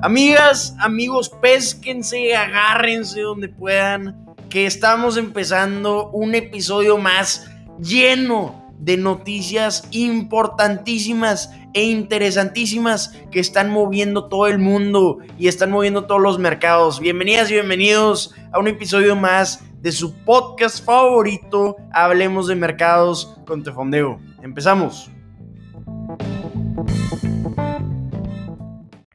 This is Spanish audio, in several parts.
Amigas, amigos, pésquense, agárrense donde puedan, que estamos empezando un episodio más lleno de noticias importantísimas e interesantísimas que están moviendo todo el mundo y están moviendo todos los mercados. Bienvenidas y bienvenidos a un episodio más de su podcast favorito, Hablemos de Mercados con Tefondeo. Empezamos.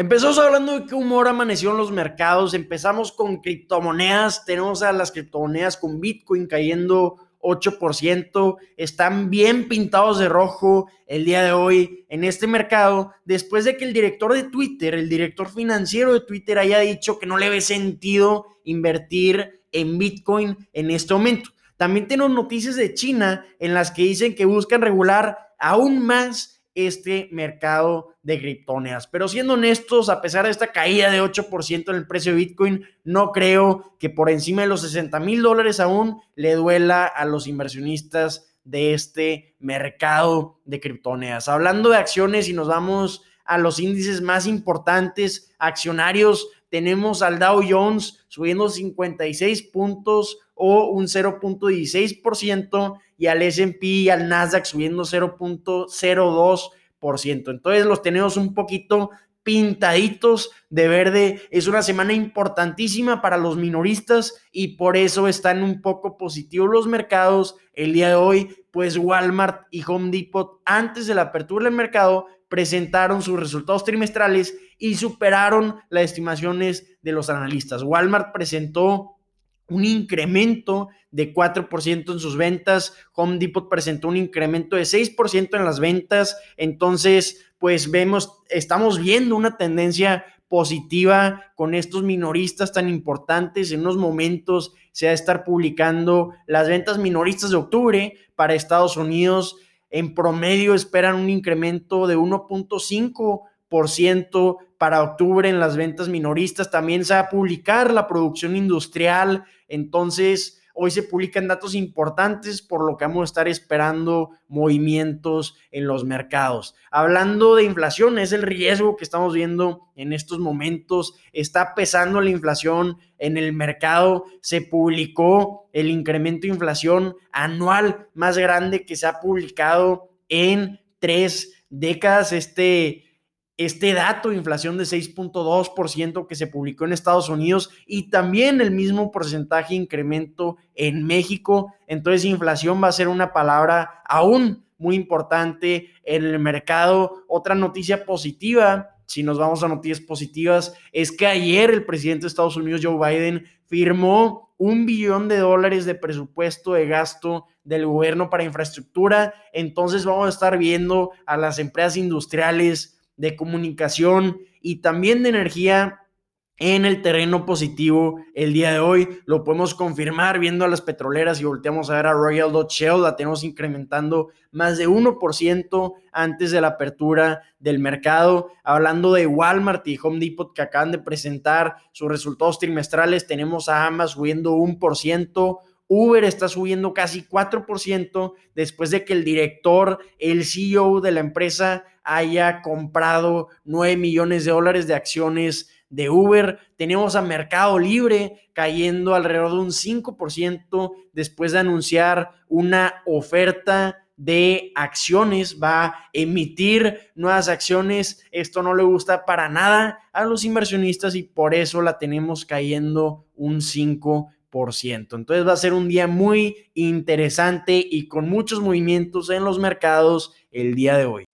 Empezamos hablando de qué humor amaneció en los mercados. Empezamos con criptomonedas. Tenemos a las criptomonedas con Bitcoin cayendo 8%. Están bien pintados de rojo el día de hoy en este mercado. Después de que el director de Twitter, el director financiero de Twitter, haya dicho que no le ve sentido invertir en Bitcoin en este momento. También tenemos noticias de China en las que dicen que buscan regular aún más este mercado de criptomonedas. Pero siendo honestos, a pesar de esta caída de 8% en el precio de Bitcoin, no creo que por encima de los 60 mil dólares aún le duela a los inversionistas de este mercado de criptomonedas. Hablando de acciones y nos vamos a los índices más importantes accionarios, tenemos al Dow Jones subiendo 56 puntos o un 0.16% y al S&P y al Nasdaq subiendo 0.02%. Entonces los tenemos un poquito pintaditos de verde. Es una semana importantísima para los minoristas y por eso están un poco positivos los mercados el día de hoy, pues Walmart y Home Depot antes de la apertura del mercado presentaron sus resultados trimestrales y superaron las estimaciones de los analistas. Walmart presentó un incremento de 4% en sus ventas. Home Depot presentó un incremento de 6% en las ventas. Entonces, pues vemos, estamos viendo una tendencia positiva con estos minoristas tan importantes. En unos momentos se va a estar publicando las ventas minoristas de octubre para Estados Unidos. En promedio esperan un incremento de 1.5% para octubre en las ventas minoristas. También se va a publicar la producción industrial. Entonces, hoy se publican datos importantes por lo que vamos a estar esperando movimientos en los mercados. Hablando de inflación, es el riesgo que estamos viendo en estos momentos. Está pesando la inflación en el mercado. Se publicó el incremento de inflación anual más grande que se ha publicado en tres décadas. Este este dato de inflación de 6.2% que se publicó en Estados Unidos y también el mismo porcentaje de incremento en México. Entonces, inflación va a ser una palabra aún muy importante en el mercado. Otra noticia positiva, si nos vamos a noticias positivas, es que ayer el presidente de Estados Unidos, Joe Biden, firmó un billón de dólares de presupuesto de gasto del gobierno para infraestructura. Entonces vamos a estar viendo a las empresas industriales de comunicación y también de energía en el terreno positivo el día de hoy. Lo podemos confirmar viendo a las petroleras y volteamos a ver a Royal Dutch Shell, la tenemos incrementando más de 1% antes de la apertura del mercado. Hablando de Walmart y Home Depot que acaban de presentar sus resultados trimestrales, tenemos a ambas subiendo 1%. Uber está subiendo casi 4% después de que el director, el CEO de la empresa, haya comprado 9 millones de dólares de acciones de Uber. Tenemos a Mercado Libre cayendo alrededor de un 5% después de anunciar una oferta de acciones, va a emitir nuevas acciones. Esto no le gusta para nada a los inversionistas y por eso la tenemos cayendo un 5%. Entonces va a ser un día muy interesante y con muchos movimientos en los mercados el día de hoy.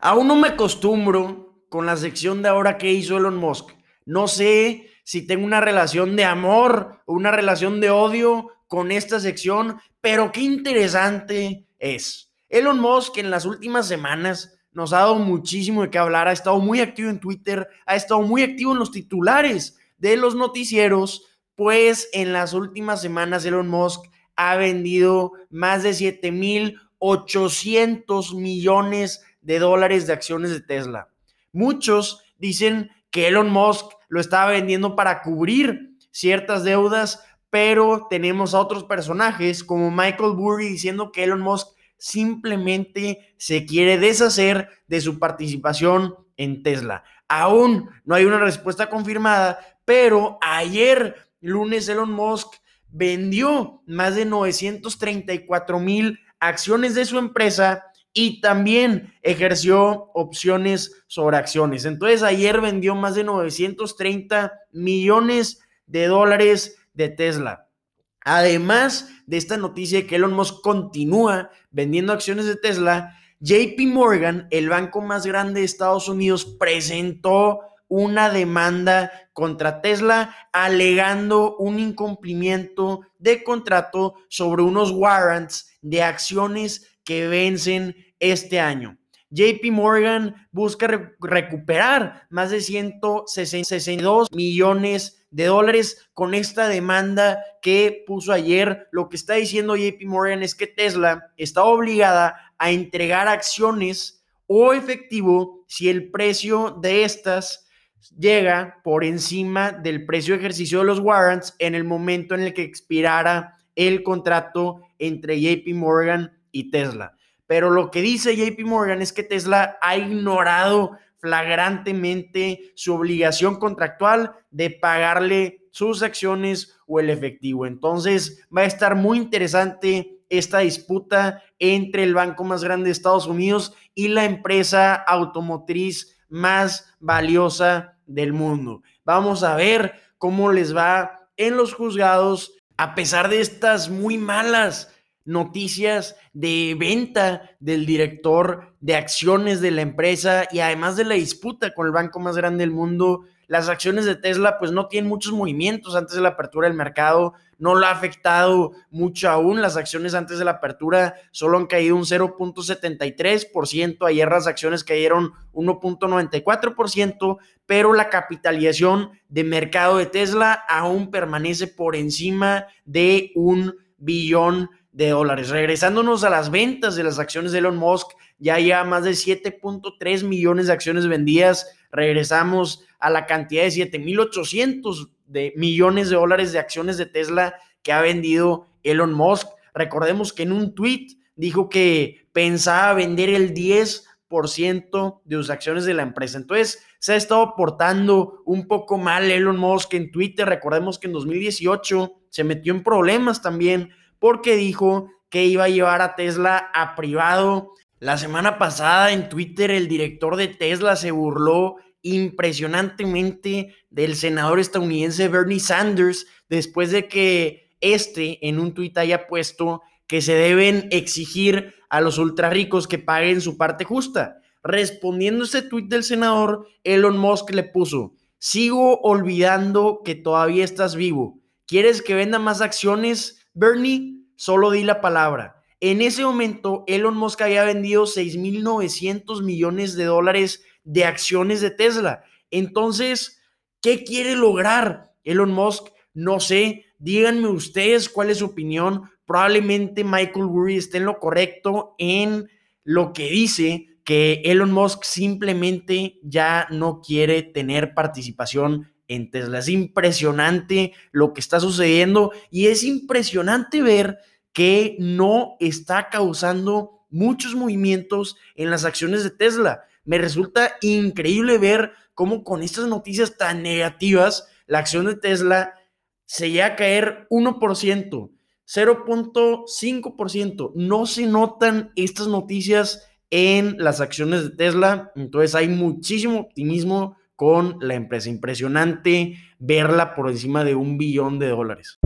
Aún no me acostumbro con la sección de ahora que hizo Elon Musk. No sé si tengo una relación de amor o una relación de odio con esta sección, pero qué interesante es. Elon Musk en las últimas semanas nos ha dado muchísimo de qué hablar, ha estado muy activo en Twitter, ha estado muy activo en los titulares de los noticieros, pues en las últimas semanas Elon Musk ha vendido más de 7.800 millones de dólares de acciones de Tesla. Muchos dicen que Elon Musk lo estaba vendiendo para cubrir ciertas deudas, pero tenemos a otros personajes como Michael Burry diciendo que Elon Musk simplemente se quiere deshacer de su participación en Tesla. Aún no hay una respuesta confirmada, pero ayer, lunes, Elon Musk vendió más de 934 mil acciones de su empresa y también ejerció opciones sobre acciones. Entonces ayer vendió más de 930 millones de dólares de Tesla. Además de esta noticia de que Elon Musk continúa vendiendo acciones de Tesla, JP Morgan, el banco más grande de Estados Unidos, presentó una demanda contra Tesla alegando un incumplimiento de contrato sobre unos warrants de acciones que vencen este año. JP Morgan busca recuperar más de 162 millones de dólares con esta demanda que puso ayer. Lo que está diciendo JP Morgan es que Tesla está obligada a entregar acciones o efectivo si el precio de estas llega por encima del precio de ejercicio de los warrants en el momento en el que expirara el contrato entre JP Morgan y Tesla. Pero lo que dice JP Morgan es que Tesla ha ignorado flagrantemente su obligación contractual de pagarle sus acciones o el efectivo. Entonces va a estar muy interesante esta disputa entre el banco más grande de Estados Unidos y la empresa automotriz más valiosa del mundo. Vamos a ver cómo les va en los juzgados a pesar de estas muy malas noticias de venta del director de acciones de la empresa y además de la disputa con el banco más grande del mundo, las acciones de Tesla pues no tienen muchos movimientos antes de la apertura del mercado, no lo ha afectado mucho aún, las acciones antes de la apertura solo han caído un 0.73%, ayer las acciones cayeron 1.94%, pero la capitalización de mercado de Tesla aún permanece por encima de un billón de dólares. Regresándonos a las ventas de las acciones de Elon Musk, ya hay más de 7.3 millones de acciones vendidas. Regresamos a la cantidad de 7.800 de millones de dólares de acciones de Tesla que ha vendido Elon Musk. Recordemos que en un tweet dijo que pensaba vender el 10% de sus acciones de la empresa. Entonces, se ha estado portando un poco mal Elon Musk en Twitter. Recordemos que en 2018 se metió en problemas también porque dijo que iba a llevar a Tesla a privado. La semana pasada en Twitter el director de Tesla se burló impresionantemente del senador estadounidense Bernie Sanders después de que este en un tuit haya puesto que se deben exigir a los ultra ricos que paguen su parte justa. Respondiendo a ese tuit del senador, Elon Musk le puso, sigo olvidando que todavía estás vivo. ¿Quieres que venda más acciones? Bernie, solo di la palabra. En ese momento, Elon Musk había vendido 6.900 millones de dólares de acciones de Tesla. Entonces, ¿qué quiere lograr Elon Musk? No sé, díganme ustedes cuál es su opinión. Probablemente Michael Burry esté en lo correcto en lo que dice que Elon Musk simplemente ya no quiere tener participación en Tesla. Es impresionante lo que está sucediendo y es impresionante ver que no está causando muchos movimientos en las acciones de Tesla. Me resulta increíble ver cómo con estas noticias tan negativas, la acción de Tesla se llega a caer 1%, 0.5%. No se notan estas noticias en las acciones de Tesla. Entonces hay muchísimo optimismo con la empresa. Impresionante verla por encima de un billón de dólares.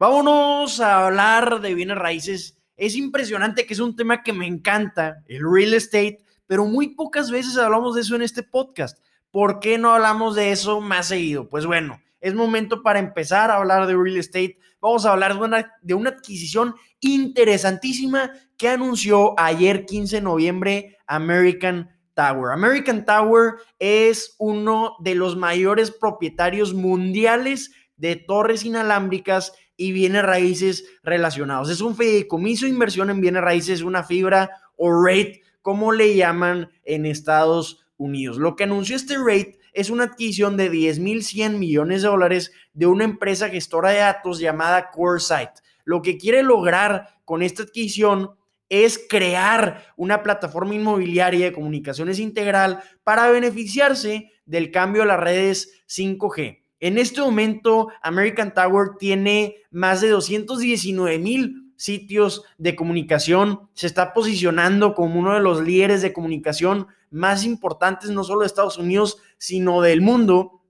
Vámonos a hablar de bienes raíces. Es impresionante que es un tema que me encanta, el real estate, pero muy pocas veces hablamos de eso en este podcast. ¿Por qué no hablamos de eso más seguido? Pues bueno, es momento para empezar a hablar de real estate. Vamos a hablar de una, de una adquisición interesantísima que anunció ayer 15 de noviembre American Tower. American Tower es uno de los mayores propietarios mundiales de torres inalámbricas y bienes raíces relacionados. Es un fideicomiso de inversión en bienes raíces, una fibra o rate, como le llaman en Estados Unidos. Lo que anunció este rate es una adquisición de 10.100 millones de dólares de una empresa gestora de datos llamada CoreSite. Lo que quiere lograr con esta adquisición es crear una plataforma inmobiliaria de comunicaciones integral para beneficiarse del cambio a las redes 5G. En este momento, American Tower tiene más de 219 mil sitios de comunicación. Se está posicionando como uno de los líderes de comunicación más importantes, no solo de Estados Unidos, sino del mundo.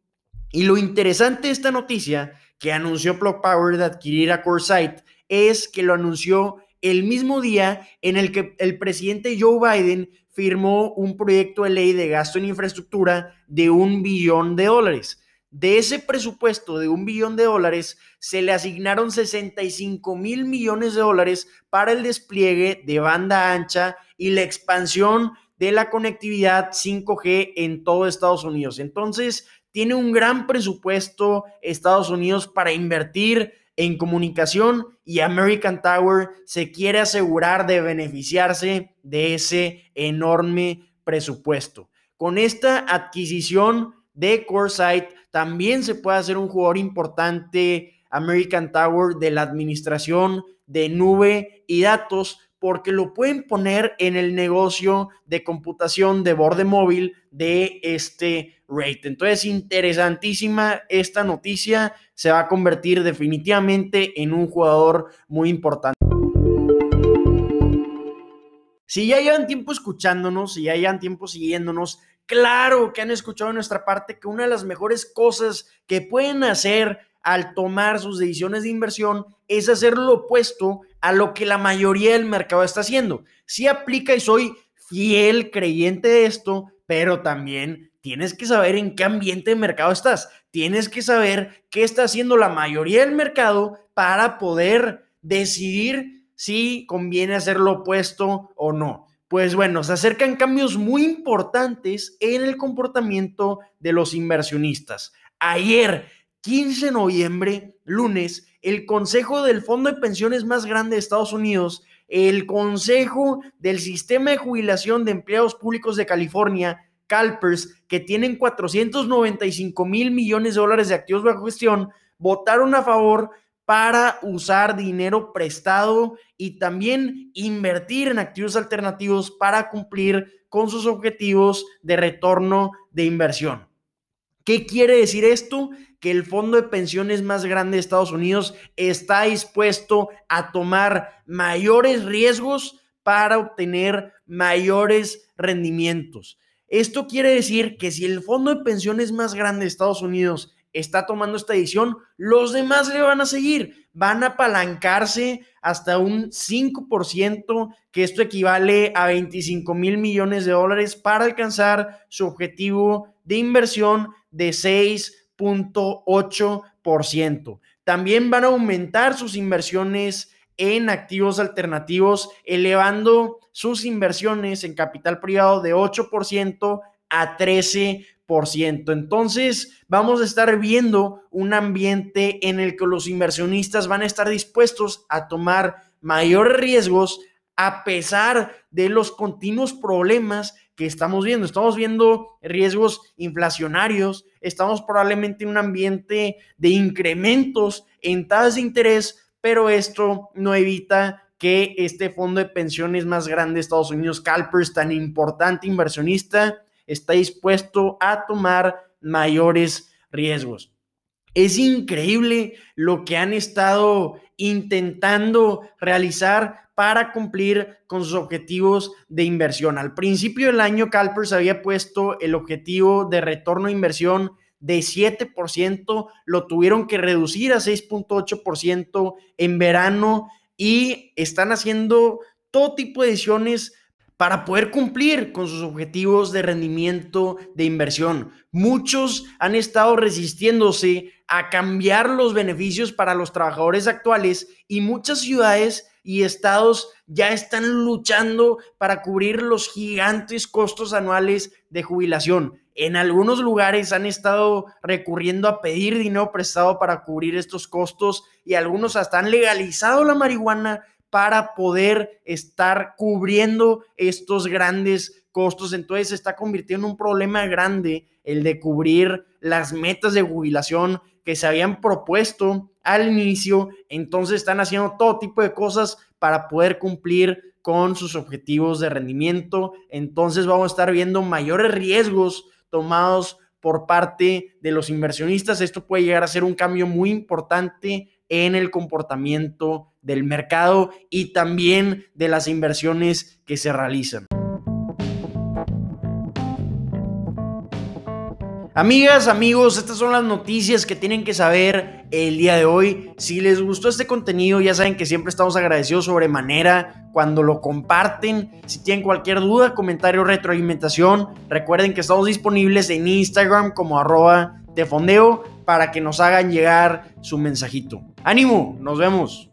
Y lo interesante de esta noticia que anunció Plug Power de adquirir a CoreSite es que lo anunció el mismo día en el que el presidente Joe Biden firmó un proyecto de ley de gasto en infraestructura de un billón de dólares. De ese presupuesto de un billón de dólares, se le asignaron 65 mil millones de dólares para el despliegue de banda ancha y la expansión de la conectividad 5G en todo Estados Unidos. Entonces, tiene un gran presupuesto Estados Unidos para invertir en comunicación y American Tower se quiere asegurar de beneficiarse de ese enorme presupuesto. Con esta adquisición de CoreSite también se puede hacer un jugador importante American Tower de la administración de nube y datos porque lo pueden poner en el negocio de computación de borde móvil de este rate. Entonces, interesantísima esta noticia. Se va a convertir definitivamente en un jugador muy importante. Si ya llevan tiempo escuchándonos, si ya llevan tiempo siguiéndonos, claro que han escuchado de nuestra parte que una de las mejores cosas que pueden hacer al tomar sus decisiones de inversión es hacer lo opuesto a lo que la mayoría del mercado está haciendo. Sí aplica y soy fiel creyente de esto, pero también tienes que saber en qué ambiente de mercado estás. Tienes que saber qué está haciendo la mayoría del mercado para poder decidir si conviene hacer lo opuesto o no. Pues bueno, se acercan cambios muy importantes en el comportamiento de los inversionistas. Ayer 15 de noviembre, lunes, el Consejo del Fondo de Pensiones más grande de Estados Unidos, el Consejo del Sistema de Jubilación de Empleados Públicos de California, CalPERS, que tienen 495 mil millones de dólares de activos bajo gestión, votaron a favor para usar dinero prestado y también invertir en activos alternativos para cumplir con sus objetivos de retorno de inversión. ¿Qué quiere decir esto? Que el fondo de pensiones más grande de Estados Unidos está dispuesto a tomar mayores riesgos para obtener mayores rendimientos. Esto quiere decir que si el fondo de pensiones más grande de Estados Unidos está tomando esta decisión, los demás le van a seguir, van a apalancarse hasta un 5%, que esto equivale a 25 mil millones de dólares para alcanzar su objetivo de inversión de 6.8%. También van a aumentar sus inversiones en activos alternativos, elevando sus inversiones en capital privado de 8% a 13%. Entonces, vamos a estar viendo un ambiente en el que los inversionistas van a estar dispuestos a tomar mayores riesgos a pesar de los continuos problemas que estamos viendo. Estamos viendo riesgos inflacionarios, estamos probablemente en un ambiente de incrementos en tasas de interés, pero esto no evita que este fondo de pensiones más grande de Estados Unidos, CalPERS, tan importante inversionista, está dispuesto a tomar mayores riesgos. Es increíble lo que han estado intentando realizar para cumplir con sus objetivos de inversión. Al principio del año, CalPERS había puesto el objetivo de retorno de inversión de 7%, lo tuvieron que reducir a 6.8% en verano y están haciendo todo tipo de decisiones para poder cumplir con sus objetivos de rendimiento de inversión. Muchos han estado resistiéndose a cambiar los beneficios para los trabajadores actuales y muchas ciudades y estados ya están luchando para cubrir los gigantes costos anuales de jubilación. En algunos lugares han estado recurriendo a pedir dinero prestado para cubrir estos costos y algunos hasta han legalizado la marihuana para poder estar cubriendo estos grandes costos. Entonces se está convirtiendo en un problema grande el de cubrir las metas de jubilación que se habían propuesto al inicio, entonces están haciendo todo tipo de cosas para poder cumplir con sus objetivos de rendimiento. Entonces vamos a estar viendo mayores riesgos tomados por parte de los inversionistas. Esto puede llegar a ser un cambio muy importante en el comportamiento del mercado y también de las inversiones que se realizan. Amigas, amigos, estas son las noticias que tienen que saber el día de hoy. Si les gustó este contenido, ya saben que siempre estamos agradecidos sobremanera cuando lo comparten. Si tienen cualquier duda, comentario, retroalimentación, recuerden que estamos disponibles en Instagram como arroba de fondeo para que nos hagan llegar su mensajito. Ánimo, nos vemos.